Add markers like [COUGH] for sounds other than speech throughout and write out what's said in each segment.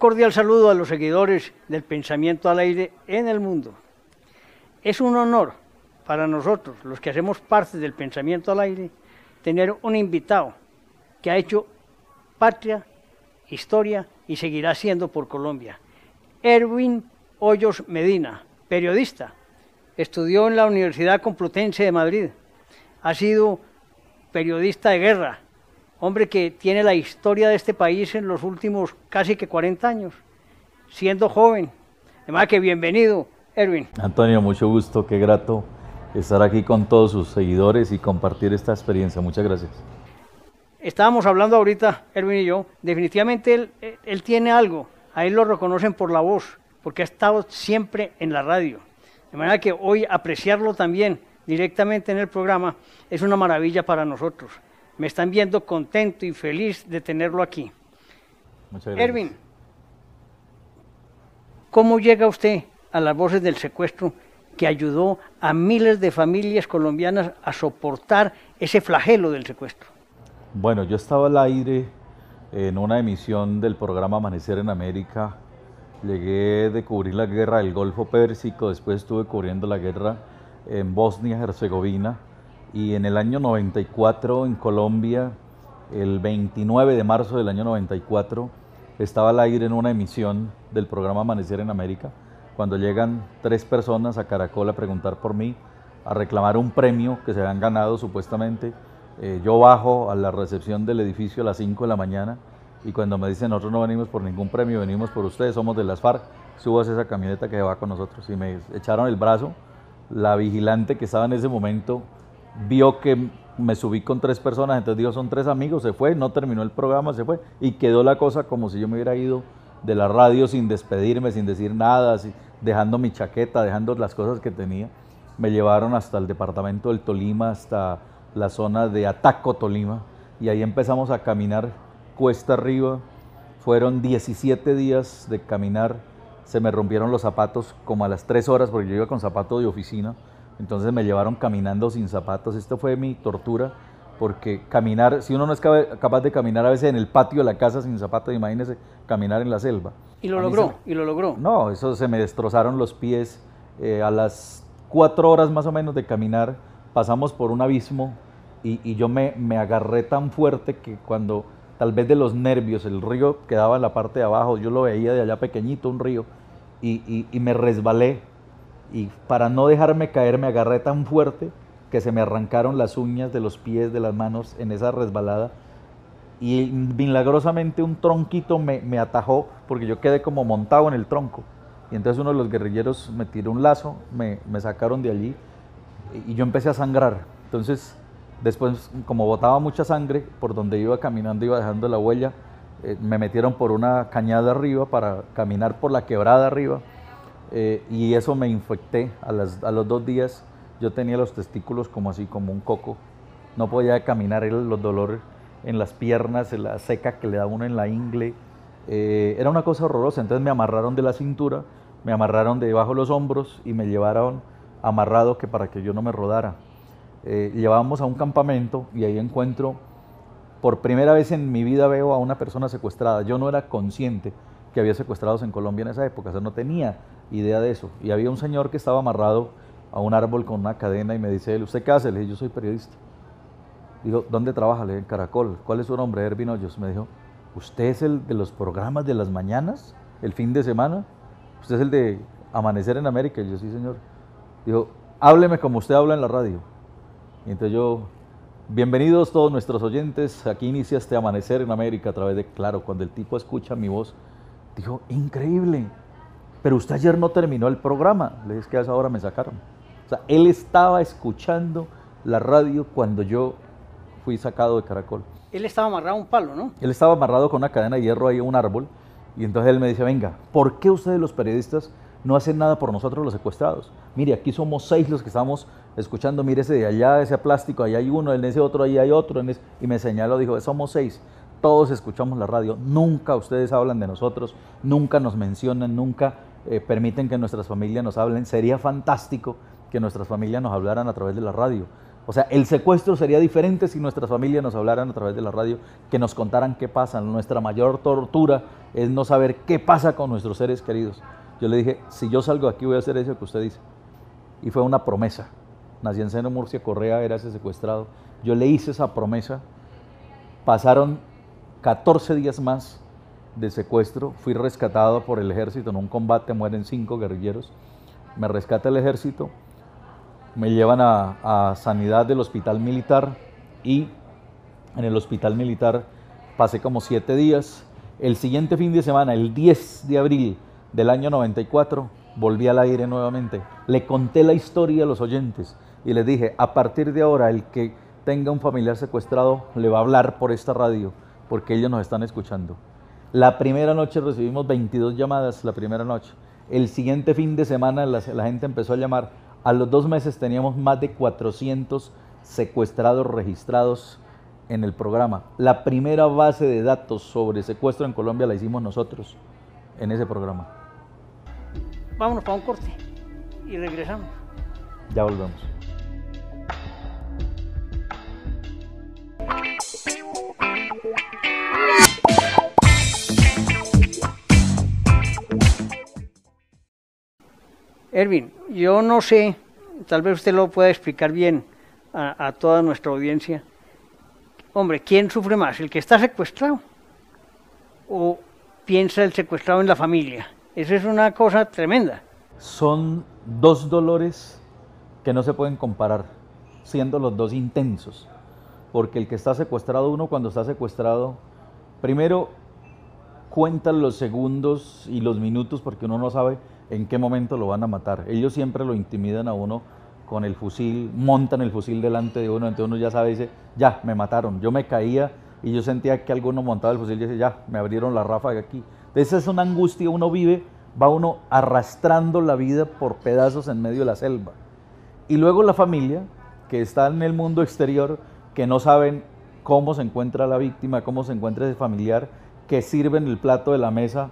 Cordial saludo a los seguidores del pensamiento al aire en el mundo. Es un honor para nosotros, los que hacemos parte del pensamiento al aire, tener un invitado que ha hecho patria, historia y seguirá siendo por Colombia. Erwin Hoyos Medina, periodista, estudió en la Universidad Complutense de Madrid, ha sido periodista de guerra, hombre que tiene la historia de este país en los últimos casi que 40 años, siendo joven. Además que bienvenido, Erwin. Antonio, mucho gusto, qué grato estar aquí con todos sus seguidores y compartir esta experiencia. Muchas gracias. Estábamos hablando ahorita, Erwin y yo, definitivamente él, él tiene algo, a él lo reconocen por la voz, porque ha estado siempre en la radio. De manera que hoy apreciarlo también directamente en el programa es una maravilla para nosotros. Me están viendo contento y feliz de tenerlo aquí. Muchas gracias. Erwin, ¿cómo llega usted a las voces del secuestro que ayudó a miles de familias colombianas a soportar ese flagelo del secuestro? Bueno, yo estaba al aire en una emisión del programa Amanecer en América. Llegué de cubrir la guerra del Golfo Pérsico, después estuve cubriendo la guerra en Bosnia-Herzegovina y en el año 94 en Colombia, el 29 de marzo del año 94, estaba al aire en una emisión del programa Amanecer en América, cuando llegan tres personas a Caracol a preguntar por mí, a reclamar un premio que se habían ganado supuestamente. Eh, yo bajo a la recepción del edificio a las 5 de la mañana y cuando me dicen nosotros no venimos por ningún premio, venimos por ustedes, somos de las FARC, subas esa camioneta que va con nosotros y me echaron el brazo. La vigilante que estaba en ese momento vio que me subí con tres personas, entonces dijo, son tres amigos, se fue, no terminó el programa, se fue, y quedó la cosa como si yo me hubiera ido de la radio sin despedirme, sin decir nada, dejando mi chaqueta, dejando las cosas que tenía. Me llevaron hasta el departamento del Tolima, hasta la zona de Ataco, Tolima, y ahí empezamos a caminar cuesta arriba. Fueron 17 días de caminar, se me rompieron los zapatos como a las 3 horas, porque yo iba con zapato de oficina, entonces me llevaron caminando sin zapatos. Esto fue mi tortura, porque caminar, si uno no es capaz de caminar a veces en el patio de la casa sin zapatos, imagínese caminar en la selva. Y lo logró, y lo logró. No, eso se me destrozaron los pies. Eh, a las cuatro horas más o menos de caminar, pasamos por un abismo y, y yo me, me, agarré tan fuerte que cuando tal vez de los nervios, el río quedaba en la parte de abajo, yo lo veía de allá pequeñito, un río, y, y, y me resbalé y para no dejarme caer me agarré tan fuerte que se me arrancaron las uñas de los pies, de las manos en esa resbalada. Y milagrosamente un tronquito me, me, atajó porque yo quedé como montado en el tronco. Y entonces uno de los guerrilleros me tiró un lazo, me, me sacaron de allí y yo empecé a sangrar. Entonces después como botaba mucha sangre por donde iba caminando iba dejando la huella, eh, me metieron por una cañada arriba para caminar por la quebrada arriba eh, y eso me infecté. A, las, a, los dos días yo tenía los testículos como así, como un coco. No podía caminar, los dolores en las piernas, en la seca que le da uno en la ingle. Eh, era una cosa horrorosa. Entonces me amarraron de la cintura, me amarraron de debajo de los hombros y me llevaron amarrado que para que yo no me rodara. Eh, llevábamos a un campamento y ahí encuentro, por primera vez en mi vida veo a una persona secuestrada. Yo no era consciente que había secuestrados en Colombia en esa época, o sea, no tenía idea de eso. Y había un señor que estaba amarrado a un árbol con una cadena y me dice él, ¿usted qué hace? Le yo soy periodista. Digo, ¿dónde trabaja? Le dije, en Caracol. ¿Cuál es su nombre? Ervin Hoyos. Me dijo, ¿usted es el de los programas de las mañanas, el fin de semana? ¿Usted es el de Amanecer en América? Y yo, sí, señor. Dijo, hábleme como usted habla en la radio. Y entonces yo, bienvenidos todos nuestros oyentes, aquí inicia este Amanecer en América a través de, claro, cuando el tipo escucha mi voz, dijo, increíble, pero usted ayer no terminó el programa. Le dije que a esa hora me sacaron. O sea, él estaba escuchando la radio cuando yo fui sacado de Caracol. Él estaba amarrado a un palo, ¿no? Él estaba amarrado con una cadena de hierro ahí a un árbol. Y entonces él me dice, venga, ¿por qué ustedes los periodistas no hacen nada por nosotros los secuestrados? Mire, aquí somos seis los que estamos escuchando, mire ese de allá, ese plástico, ahí hay uno, en ese otro, ahí hay otro. Ese... Y me señaló, dijo, somos seis todos escuchamos la radio, nunca ustedes hablan de nosotros, nunca nos mencionan, nunca eh, permiten que nuestras familias nos hablen. Sería fantástico que nuestras familias nos hablaran a través de la radio. O sea, el secuestro sería diferente si nuestras familias nos hablaran a través de la radio, que nos contaran qué pasa. Nuestra mayor tortura es no saber qué pasa con nuestros seres queridos. Yo le dije, si yo salgo aquí voy a hacer eso que usted dice. Y fue una promesa. Nací en Seno Murcia, Correa era ese secuestrado. Yo le hice esa promesa. Pasaron 14 días más de secuestro. Fui rescatado por el ejército en un combate, mueren cinco guerrilleros. Me rescata el ejército me llevan a, sanidad del hospital militar y en el hospital militar pasé como siete días. El siguiente fin de semana, el 10 de abril del año 94, volví al aire nuevamente. Le conté la historia a los oyentes y les dije, a partir de ahora el que tenga un familiar secuestrado le va a hablar por esta radio porque ellos nos están escuchando. La primera noche recibimos 22 llamadas, la primera noche. El siguiente fin de semana la gente empezó a llamar a los dos meses teníamos más de 400 secuestrados registrados en el programa. La primera base de datos sobre secuestro en Colombia la hicimos nosotros en ese programa. Vámonos para un corte y regresamos. Ya volvemos. Erwin, yo no sé, tal vez usted lo pueda explicar bien a, toda nuestra audiencia. Hombre, ¿quién sufre más? ¿El que está secuestrado? ¿O piensa el secuestrado en la familia? Esa es una cosa tremenda. Son dos dolores que no se pueden comparar, siendo los dos intensos. Porque el que está secuestrado, uno cuando está secuestrado, primero cuenta los segundos y los minutos porque uno no sabe en qué momento lo van a matar. Ellos siempre lo intimidan a uno con el fusil, montan el fusil delante de uno, entonces uno ya sabe, dice, ya, me mataron. Yo me caía y yo sentía que alguno montaba el fusil y dice, ya, me abrieron la ráfaga aquí. Entonces es una angustia, uno vive, va uno arrastrando la vida por pedazos en medio de la selva. Y luego la familia, que está en el mundo exterior, que no saben cómo se encuentra la víctima, cómo se encuentra ese familiar, que sirven el plato de la mesa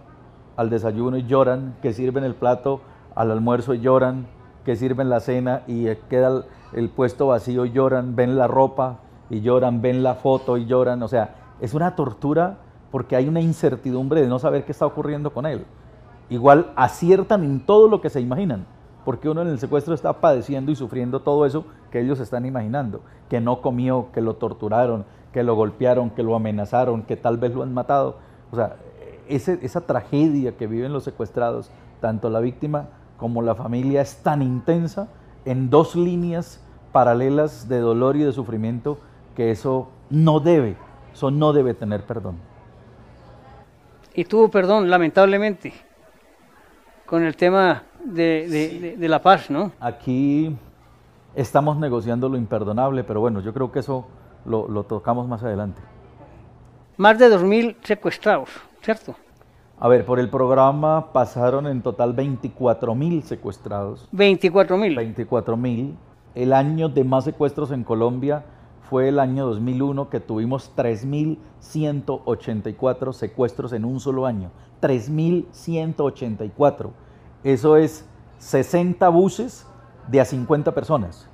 al desayuno y lloran, que sirven el plato al almuerzo y lloran, que sirven la cena y queda el, puesto vacío y lloran, ven la ropa y lloran, ven la foto y lloran. O sea, es una tortura porque hay una incertidumbre de no saber qué está ocurriendo con él. Igual aciertan en todo lo que se imaginan, porque uno en el secuestro está padeciendo y sufriendo todo eso que ellos están imaginando, que no comió, que lo torturaron, que lo golpearon, que lo amenazaron, que tal vez lo han matado. O sea, esa tragedia que viven los secuestrados, tanto la víctima como la familia, es tan intensa en dos líneas paralelas de dolor y de sufrimiento que eso no debe, eso no debe tener perdón. Y tuvo perdón, lamentablemente, con el tema de, la paz, ¿no? Aquí estamos negociando lo imperdonable, pero bueno, yo creo que eso lo, lo tocamos más adelante. Más de 2.000 secuestrados. ¿cierto? A ver, por el programa pasaron en total 24 mil secuestrados. 24 mil. 24 mil. El año de más secuestros en Colombia fue el año 2001 que tuvimos 3.184 secuestros en un solo año. 3.184. Eso es 60 buses de a 50 personas.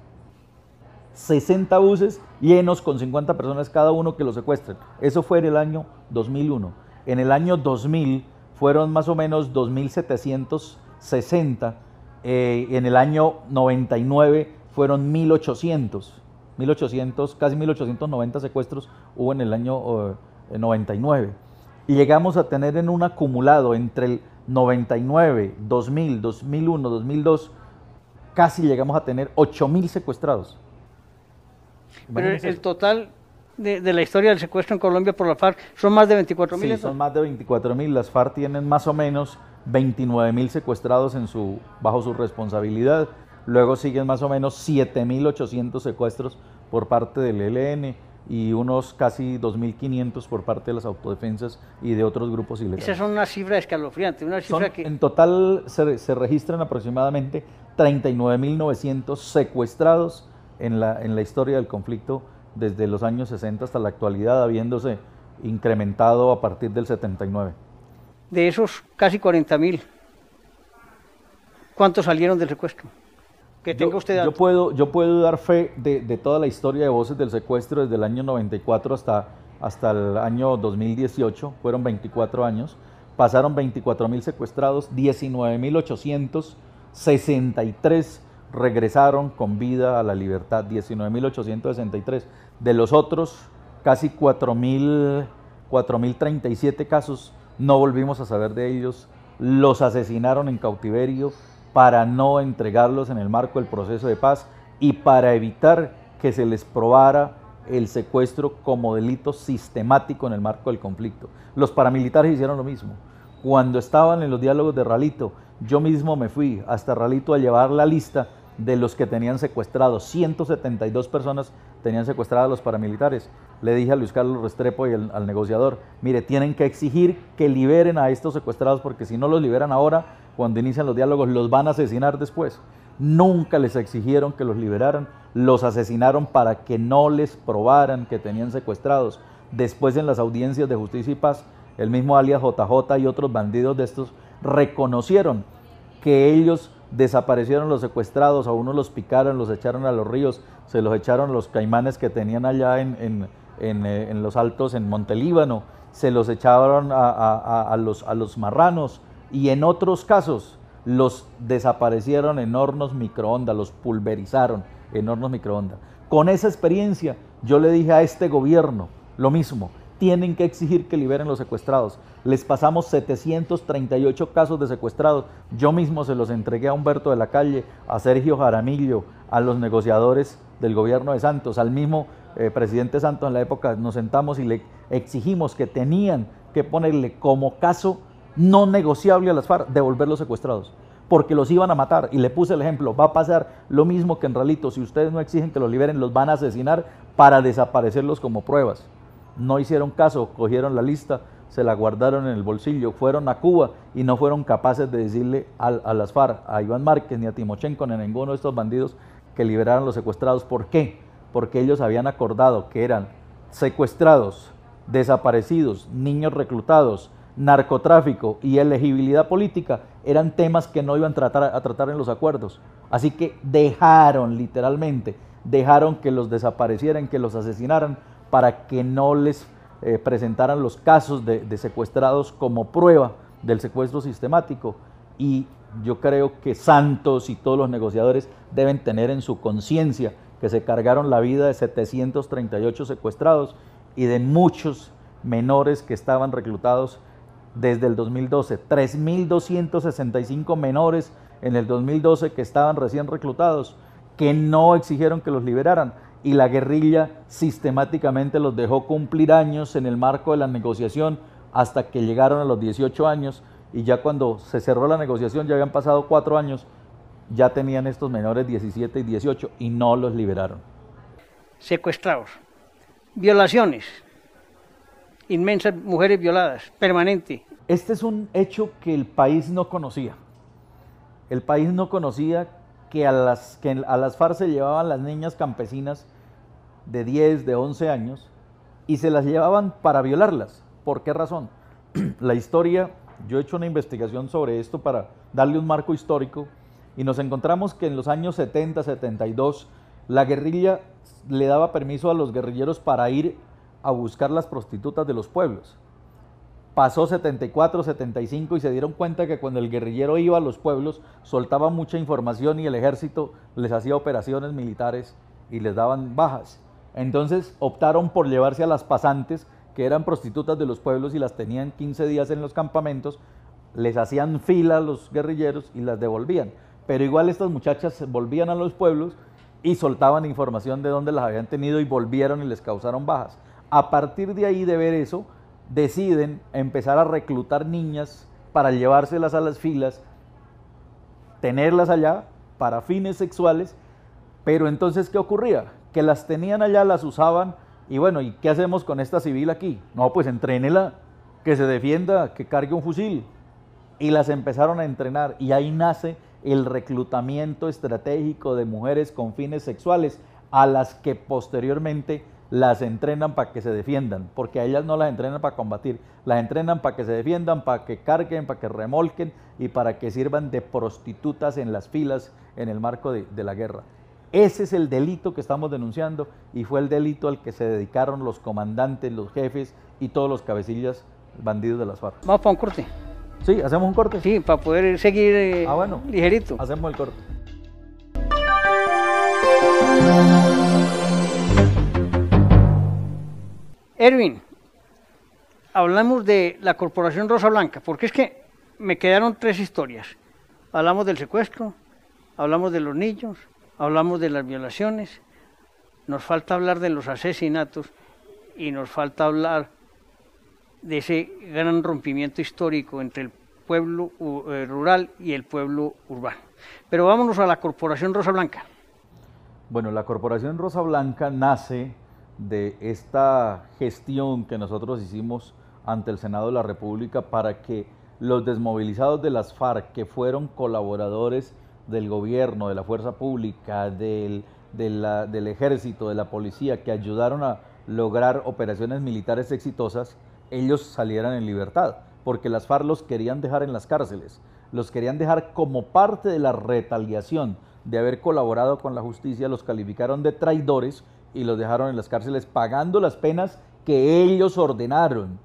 60 buses llenos con 50 personas cada uno que los secuestren. Eso fue en el año 2001. En el año 2000 fueron más o menos 2.760. Eh, en el año 99 fueron 1.800. 1800, casi 1890 secuestros hubo en el año 99. Y llegamos a tener en un acumulado entre el 99, 2000, 2001, 2002, casi llegamos a tener 8.000 secuestrados. Pero el total de, la historia del secuestro en Colombia por la FARC son más de 24 mil. Sí, son más de 24 mil. Las FARC tienen más o menos 29 mil secuestrados en su, bajo su responsabilidad. Luego siguen más o menos 7.800 secuestros por parte del ELN y unos casi 2.500 por parte de las autodefensas y de otros grupos ilegales. Esa es una cifra escalofriante, una cifra que... En total se, se registran aproximadamente 39.900 secuestrados en la, en la historia del conflicto desde los años 60 hasta la actualidad, habiéndose incrementado a partir del 79. De esos casi 40 mil, ¿cuántos salieron del secuestro? que tenga usted Yo puedo, yo puedo dar fe de, de, toda la historia de voces del secuestro desde el año 94 hasta, hasta el año 2018, fueron 24 años, pasaron 24 mil secuestrados, 19.863 regresaron con vida a la libertad, 19.863. De los otros, casi 4.037 casos, no volvimos a saber de ellos, los asesinaron en cautiverio para no entregarlos en el marco del proceso de paz y para evitar que se les probara el secuestro como delito sistemático en el marco del conflicto. Los paramilitares hicieron lo mismo. Cuando estaban en los diálogos de Ralito, yo mismo me fui hasta Ralito a llevar la lista de los que tenían secuestrados. 172 personas tenían secuestrados los paramilitares. Le dije a Luis Carlos Restrepo y al negociador, mire, tienen que exigir que liberen a estos secuestrados porque si no los liberan ahora, cuando inician los diálogos, los van a asesinar después. Nunca les exigieron que los liberaran, los asesinaron para que no les probaran que tenían secuestrados. Después en las audiencias de justicia y paz, el mismo alias JJ y otros bandidos de estos reconocieron que ellos desaparecieron los secuestrados, a unos los picaron, los echaron a los ríos, se los echaron los caimanes que tenían allá en, eh, los altos en Montelíbano, se los echaron a, los, a los marranos y en otros casos los desaparecieron en hornos microondas, los pulverizaron en hornos microondas. Con esa experiencia yo le dije a este gobierno lo mismo, tienen que exigir que liberen los secuestrados. Les pasamos 738 casos de secuestrados. Yo mismo se los entregué a Humberto de la Calle, a Sergio Jaramillo, a los negociadores del gobierno de Santos, al mismo eh, presidente Santos en la época. Nos sentamos y le exigimos que tenían que ponerle como caso no negociable a las FARC devolver los secuestrados porque los iban a matar. Y le puse el ejemplo, va a pasar lo mismo que en Ralito, si ustedes no exigen que los liberen, los van a asesinar para desaparecerlos como pruebas no hicieron caso, cogieron la lista, se la guardaron en el bolsillo, fueron a Cuba y no fueron capaces de decirle a, las FARC, a Iván Márquez, ni a Timochenko, ni a ninguno de estos bandidos que liberaron los secuestrados. ¿Por qué? Porque ellos habían acordado que eran secuestrados, desaparecidos, niños reclutados, narcotráfico y elegibilidad política eran temas que no iban a tratar, a tratar en los acuerdos. Así que dejaron literalmente, dejaron que los desaparecieran, que los asesinaran para que no les eh, presentaran los casos de, secuestrados como prueba del secuestro sistemático. Y yo creo que Santos y todos los negociadores deben tener en su conciencia que se cargaron la vida de 738 secuestrados y de muchos menores que estaban reclutados desde el 2012. 3.265 menores en el 2012 que estaban recién reclutados, que no exigieron que los liberaran y la guerrilla sistemáticamente los dejó cumplir años en el marco de la negociación hasta que llegaron a los 18 años y ya cuando se cerró la negociación, ya habían pasado cuatro años, ya tenían estos menores 17 y 18 y no los liberaron. Secuestrados, violaciones, inmensas mujeres violadas, permanente. Este es un hecho que el país no conocía. El país no conocía que a las, que a las FARC se llevaban las niñas campesinas de 10, de 11 años y se las llevaban para violarlas. ¿Por qué razón? [CLEARS THROAT] La historia, yo he hecho una investigación sobre esto para darle un marco histórico y nos encontramos que en los años 70, 72, la guerrilla le daba permiso a los guerrilleros para ir a buscar las prostitutas de los pueblos. Pasó 74, 75 y se dieron cuenta que cuando el guerrillero iba a los pueblos soltaba mucha información y el ejército les hacía operaciones militares y les daban bajas. Entonces optaron por llevarse a las pasantes, que eran prostitutas de los pueblos y las tenían 15 días en los campamentos, les hacían fila a los guerrilleros y las devolvían. Pero igual estas muchachas volvían a los pueblos y soltaban información de dónde las habían tenido y volvieron y les causaron bajas. A partir de ahí de ver eso, deciden empezar a reclutar niñas para llevárselas a las filas, tenerlas allá para fines sexuales, pero entonces ¿qué ocurría? que las tenían allá, las usaban, y bueno, ¿y qué hacemos con esta civil aquí? No, pues entrénela, que se defienda, que cargue un fusil. Y las empezaron a entrenar, y ahí nace el reclutamiento estratégico de mujeres con fines sexuales, a las que posteriormente las entrenan para que se defiendan, porque a ellas no las entrenan para combatir, las entrenan para que se defiendan, para que carguen, para que remolquen y para que sirvan de prostitutas en las filas en el marco de, de la guerra. Ese es el delito que estamos denunciando y fue el delito al que se dedicaron los comandantes, los jefes y todos los cabecillas bandidos de las FARC. Vamos para un corte. Sí, hacemos un corte. Sí, para poder seguir eh, Ah, bueno. ligerito. Hacemos el corte. Erwin, hablamos de la Corporación Rosa Blanca, porque es que me quedaron tres historias. Hablamos del secuestro, hablamos de los niños, hablamos de las violaciones, nos falta hablar de los asesinatos y nos falta hablar de ese gran rompimiento histórico entre el pueblo eh, rural y el pueblo urbano. Pero vámonos a la Corporación Rosa Blanca. Bueno, la Corporación Rosa Blanca nace de esta gestión que nosotros hicimos ante el Senado de la República para que los desmovilizados de las FARC, que fueron colaboradores del gobierno, de la fuerza pública, del, del ejército, de la policía, que ayudaron a lograr operaciones militares exitosas, ellos salieran en libertad, porque las FARC los querían dejar en las cárceles, los querían dejar como parte de la retaliación de haber colaborado con la justicia, los calificaron de traidores y los dejaron en las cárceles pagando las penas que ellos ordenaron,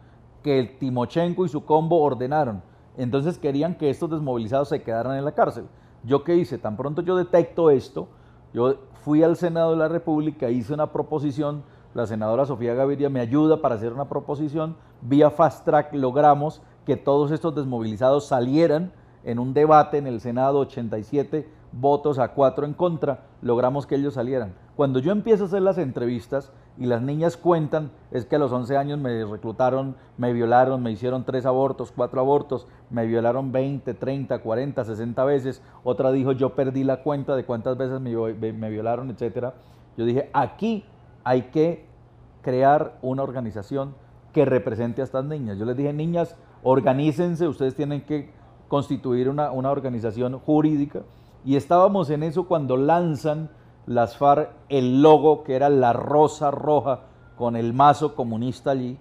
que el Timochenko y su combo ordenaron. Entonces querían que estos desmovilizados se quedaran en la cárcel. ¿Yo qué hice? Tan pronto yo detecto esto, yo fui al Senado de la República, hice una proposición, la senadora Sofía Gaviria me ayuda para hacer una proposición, vía Fast Track logramos que todos estos desmovilizados salieran en un debate en el Senado, 87 votos a 4 en contra, logramos que ellos salieran. Cuando yo empiezo a hacer las entrevistas y las niñas cuentan, es que a los 11 años me reclutaron, me violaron, me hicieron tres abortos, cuatro abortos, me violaron 20, 30, 40, 60 veces. Otra dijo, yo perdí la cuenta de cuántas veces me, violaron, etcétera. Yo dije, aquí hay que crear una organización que represente a estas niñas. Yo les dije, niñas, organícense, ustedes tienen que constituir una organización jurídica. Y estábamos en eso cuando lanzan las FARC el logo que era la rosa roja con el mazo comunista allí.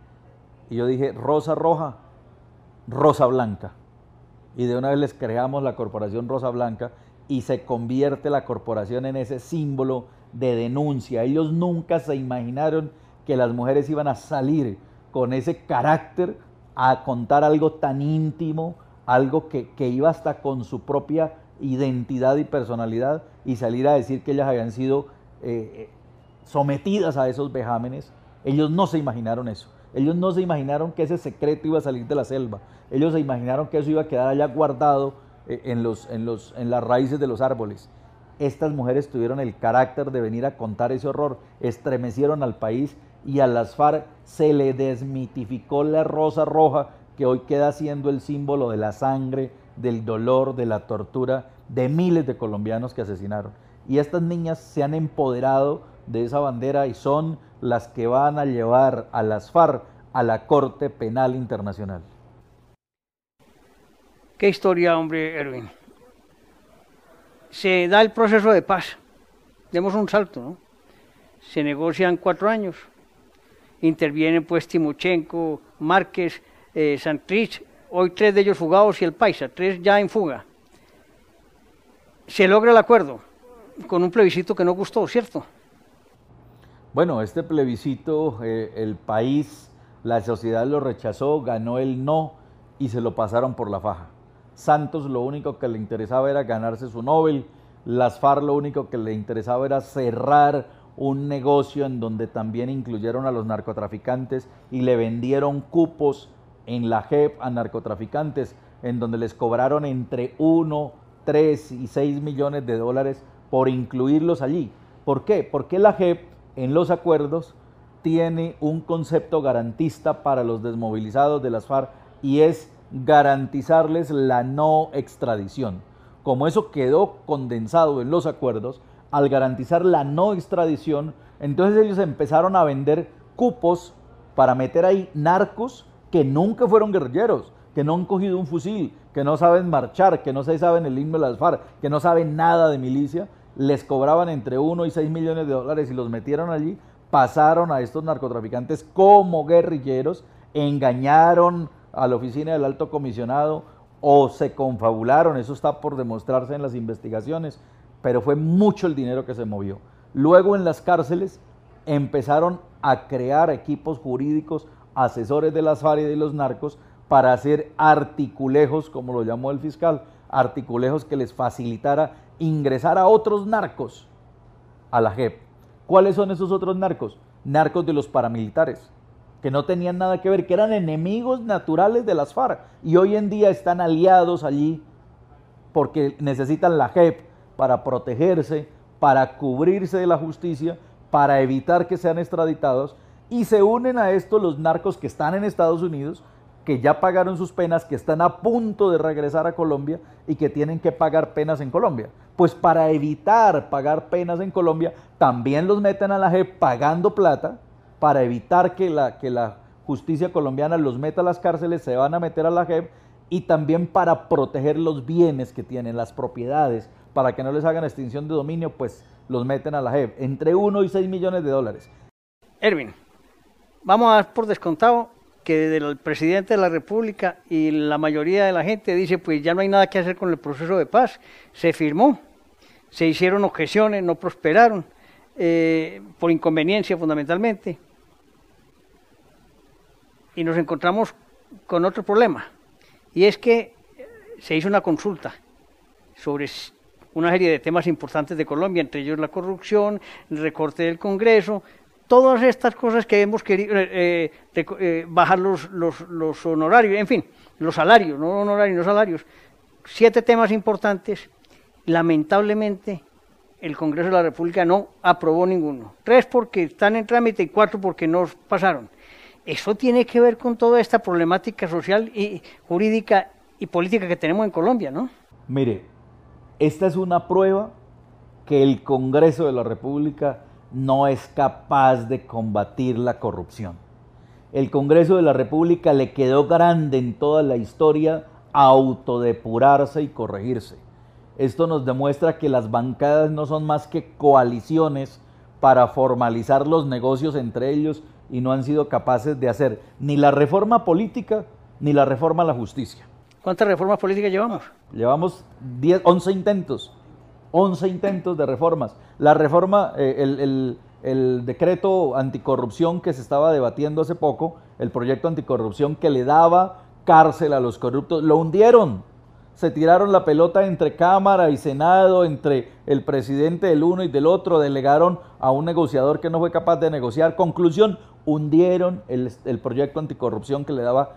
Y yo dije, rosa roja, rosa blanca. Y de una vez les creamos la corporación Rosa Blanca y se convierte la corporación en ese símbolo de denuncia. Ellos nunca se imaginaron que las mujeres iban a salir con ese carácter a contar algo tan íntimo, algo que, que iba hasta con su propia identidad y personalidad y salir a decir que ellas habían sido eh, sometidas a esos vejámenes. Ellos no se imaginaron eso. Ellos no se imaginaron que ese secreto iba a salir de la selva. Ellos se imaginaron que eso iba a quedar allá guardado eh, en, los, en, los, en las raíces de los árboles. Estas mujeres tuvieron el carácter de venir a contar ese horror, estremecieron al país y a las FARC se le desmitificó la rosa roja que hoy queda siendo el símbolo de la sangre, del dolor, de la tortura de miles de colombianos que asesinaron. Y estas niñas se han empoderado de esa bandera y son las que van a llevar a las FARC a la Corte Penal Internacional. Qué historia, hombre, Erwin. Se da el proceso de paz. Demos un salto, ¿no? Se negocian cuatro años. Intervienen pues Timochenko, Márquez, eh, Santrich, hoy tres de ellos fugados y el Paisa, tres ya en fuga. Se logra el acuerdo con un plebiscito que no gustó, ¿cierto? Bueno, este plebiscito, eh, el país, la sociedad lo rechazó, ganó el no y se lo pasaron por la faja. Santos lo único que le interesaba era ganarse su Nobel, las FARC lo único que le interesaba era cerrar un negocio en donde también incluyeron a los narcotraficantes y le vendieron cupos en la JEP a narcotraficantes, en donde les cobraron entre 1, 3 y 6 millones de dólares por incluirlos allí. ¿Por qué? Porque la JEP en los acuerdos tiene un concepto garantista para los desmovilizados de las FARC y es garantizarles la no extradición. Como eso quedó condensado en los acuerdos, al garantizar la no extradición, entonces ellos empezaron a vender cupos para meter ahí narcos que nunca fueron guerrilleros, que no han cogido un fusil, que no saben marchar, que no se saben el himno de las FARC, que no saben nada de milicia, les cobraban entre 1 y 6 millones de dólares y los metieron allí pasaron a estos narcotraficantes como guerrilleros, engañaron a la oficina del alto comisionado o se confabularon, eso está por demostrarse en las investigaciones, pero fue mucho el dinero que se movió. Luego en las cárceles empezaron a crear equipos jurídicos, asesores de las FARC y de los narcos, para hacer articulejos, como lo llamó el fiscal, articulejos que les facilitara ingresar a otros narcos a la JEP. ¿Cuáles son esos otros narcos? Narcos de los paramilitares, que no tenían nada que ver, que eran enemigos naturales de las FARC y hoy en día están aliados allí porque necesitan la JEP para protegerse, para cubrirse de la justicia, para evitar que sean extraditados y se unen a esto los narcos que están en Estados Unidos, que ya pagaron sus penas, que están a punto de regresar a Colombia y que tienen que pagar penas en Colombia. Pues para evitar pagar penas en Colombia, también los meten a la JEP pagando plata para evitar que la, que la justicia colombiana los meta a las cárceles, se van a meter a la JEP y también para proteger los bienes que tienen, las propiedades, para que no les hagan extinción de dominio, pues los meten a la JEP, entre 1 y 6 millones de dólares. Erwin, vamos a dar por descontado que el presidente de la República y la mayoría de la gente dice, pues ya no hay nada que hacer con el proceso de paz. Se firmó, se hicieron objeciones, no prosperaron, eh, por inconveniencia fundamentalmente. Y nos encontramos con otro problema, y es que se hizo una consulta sobre una serie de temas importantes de Colombia, entre ellos la corrupción, el recorte del Congreso, todas estas cosas que hemos querido eh, eh, eh, bajar los, los, honorarios, en fin, los salarios, no honorarios, no salarios. Siete temas importantes. Lamentablemente, el Congreso de la República no aprobó ninguno. Tres porque están en trámite y cuatro porque no pasaron. Eso tiene que ver con toda esta problemática social y jurídica y política que tenemos en Colombia, ¿no? Mire, esta es una prueba que el Congreso de la República no es capaz de combatir la corrupción. El Congreso de la República le quedó grande en toda la historia autodepurarse y corregirse. Esto nos demuestra que las bancadas no son más que coaliciones para formalizar los negocios entre ellos y no han sido capaces de hacer ni la reforma política ni la reforma a la justicia. ¿Cuántas reformas políticas llevamos? Llevamos 10, 11 intentos 11 intentos de reformas. La reforma, eh, el, el, decreto anticorrupción que se estaba debatiendo hace poco, el proyecto anticorrupción que le daba cárcel a los corruptos, lo hundieron. Se tiraron la pelota entre Cámara y Senado, entre el presidente del uno y del otro, delegaron a un negociador que no fue capaz de negociar. Conclusión, hundieron el, el proyecto anticorrupción que le daba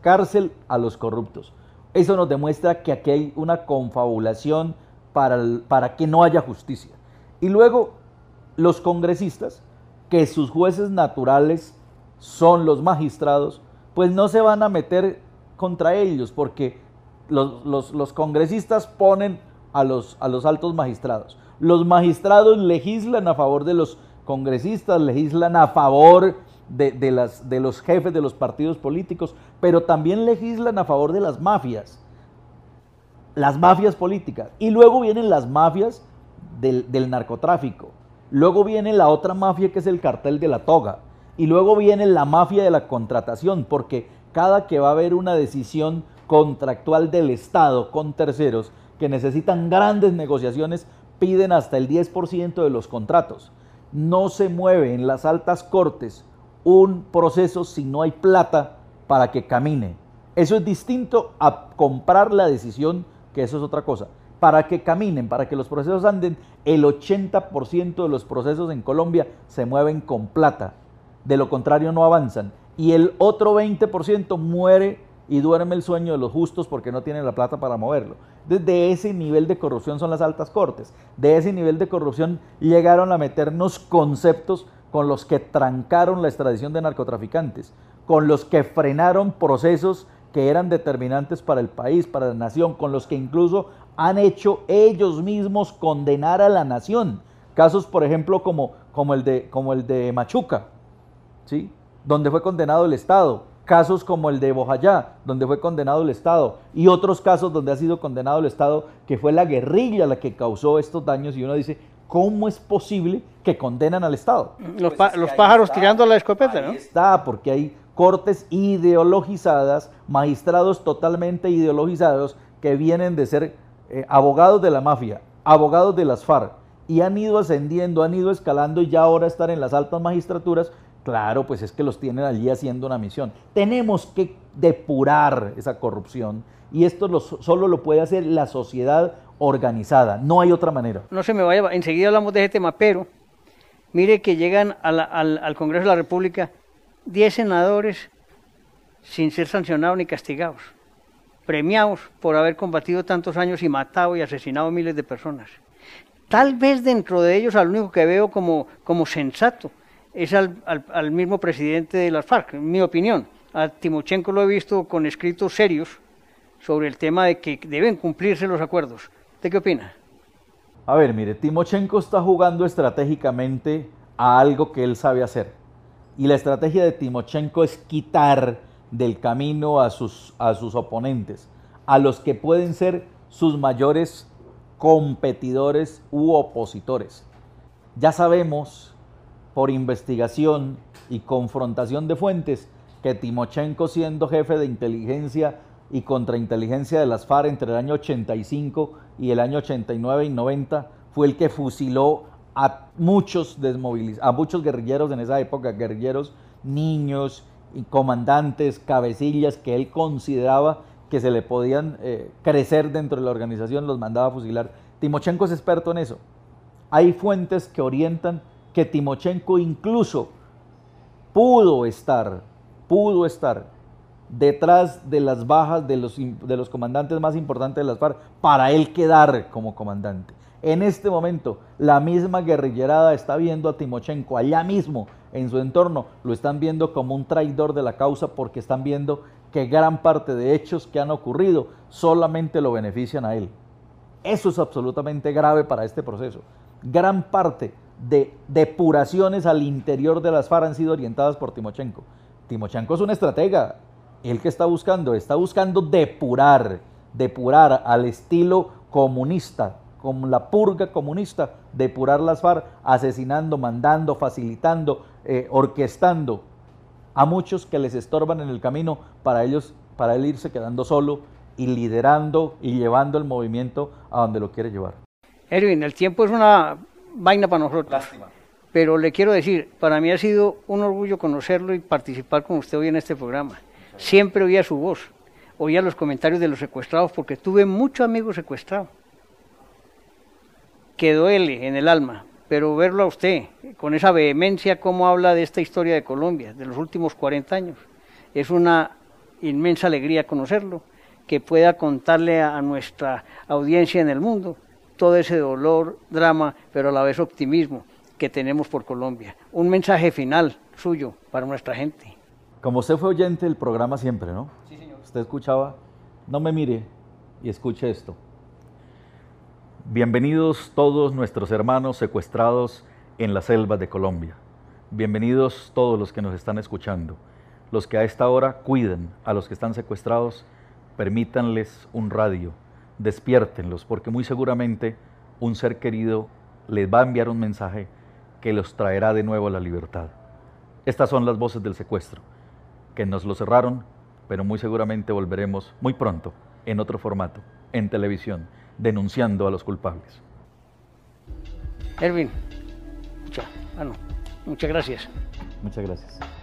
cárcel a los corruptos. Eso nos demuestra que aquí hay una confabulación para, que no haya justicia. Y luego los congresistas, que sus jueces naturales son los magistrados, pues no se van a meter contra ellos, porque los, congresistas ponen a los, a los altos magistrados. Los magistrados legislan a favor de los congresistas, legislan a favor de, las, de los jefes de los partidos políticos, pero también legislan a favor de las mafias las mafias políticas. Y luego vienen las mafias del, narcotráfico. Luego viene la otra mafia que es el cartel de la toga. Y luego viene la mafia de la contratación, porque cada que va a haber una decisión contractual del Estado con terceros que necesitan grandes negociaciones, piden hasta el 10% de los contratos. No se mueve en las altas cortes un proceso si no hay plata para que camine. Eso es distinto a comprar la decisión que eso es otra cosa. Para que caminen, para que los procesos anden, el 80% de los procesos en Colombia se mueven con plata. De lo contrario no avanzan. Y el otro 20% muere y duerme el sueño de los justos porque no tienen la plata para moverlo. Desde ese nivel de corrupción son las altas cortes. De ese nivel de corrupción llegaron a meternos conceptos con los que trancaron la extradición de narcotraficantes, con los que frenaron procesos que eran determinantes para el país, para la nación, con los que incluso han hecho ellos mismos condenar a la nación. Casos, por ejemplo, como, como, el, de, como el de Machuca, ¿sí? donde fue condenado el Estado. Casos como el de Bojayá, donde fue condenado el Estado. Y otros casos donde ha sido condenado el Estado, que fue la guerrilla la que causó estos daños. Y uno dice, ¿cómo es posible que condenan al Estado. Los, pues los pájaros tirando la escopeta, ¿no? Está, porque hay cortes ideologizadas, magistrados totalmente ideologizados que vienen de ser eh, abogados de la mafia, abogados de las FARC, y han ido ascendiendo, han ido escalando y ya ahora están en las altas magistraturas, claro, pues es que los tienen allí haciendo una misión. Tenemos que depurar esa corrupción y esto solo lo puede hacer la sociedad organizada, no hay otra manera. No se me vaya, enseguida hablamos de ese tema, pero mire que llegan al, al Congreso de la República 10 senadores sin ser sancionados ni castigados, premiados por haber combatido tantos años y matado y asesinado miles de personas. Tal vez dentro de ellos al único que veo como, como sensato es al, al, mismo presidente de las FARC, en mi opinión. A Timochenko lo he visto con escritos serios sobre el tema de que deben cumplirse los acuerdos. ¿Usted qué opina? A ver, mire, Timochenko está jugando estratégicamente a algo que él sabe hacer. Y la estrategia de Timochenko es quitar del camino a sus, a sus oponentes, a los que pueden ser sus mayores competidores u opositores. Ya sabemos por investigación y confrontación de fuentes que Timochenko siendo jefe de inteligencia y contrainteligencia de las FARC entre el año 85 y el año 89 y 90 fue el que fusiló a muchos a muchos guerrilleros en esa época, guerrilleros niños y comandantes, cabecillas que él consideraba que se le podían eh, crecer dentro de la organización, los mandaba a fusilar. Timochenko es experto en eso. Hay fuentes que orientan que Timochenko incluso pudo estar, pudo estar detrás de las bajas de los, de los comandantes más importantes de las FARC para él quedar como comandante. En este momento, la misma guerrillerada está viendo a Timochenko allá mismo, en su entorno, lo están viendo como un traidor de la causa porque están viendo que gran parte de hechos que han ocurrido solamente lo benefician a él. Eso es absolutamente grave para este proceso. Gran parte de depuraciones al interior de las FARC han sido orientadas por Timochenko. Timochenko es un estratega. El que está buscando, está buscando depurar, depurar al estilo comunista, como la purga comunista, depurar las FARC, asesinando, mandando, facilitando, eh, orquestando a muchos que les estorban en el camino para ellos, para él irse quedando solo y liderando y llevando el movimiento a donde lo quiere llevar. Erwin, el tiempo es una vaina para nosotros. Lástima. Pero le quiero decir, para mí ha sido un orgullo conocerlo y participar con usted hoy en este programa. Siempre oía su voz, oía los comentarios de los secuestrados, porque tuve muchos amigos secuestrados que duele en el alma, pero verlo a usted con esa vehemencia como habla de esta historia de Colombia, de los últimos 40 años, es una inmensa alegría conocerlo, que pueda contarle a, nuestra audiencia en el mundo todo ese dolor, drama, pero a la vez optimismo que tenemos por Colombia. Un mensaje final suyo para nuestra gente. Como usted fue oyente del programa siempre, ¿no? Sí, señor. Usted escuchaba, no me mire y escuche esto. Bienvenidos todos nuestros hermanos secuestrados en la selva de Colombia. Bienvenidos todos los que nos están escuchando. Los que a esta hora cuiden a los que están secuestrados, permítanles un radio, despiértenlos, porque muy seguramente un ser querido les va a enviar un mensaje que los traerá de nuevo a la libertad. Estas son las voces del secuestro, que nos lo cerraron, pero muy seguramente volveremos muy pronto en otro formato, en televisión denunciando a los culpables. Erwin, muchas, bueno, muchas gracias. Muchas gracias.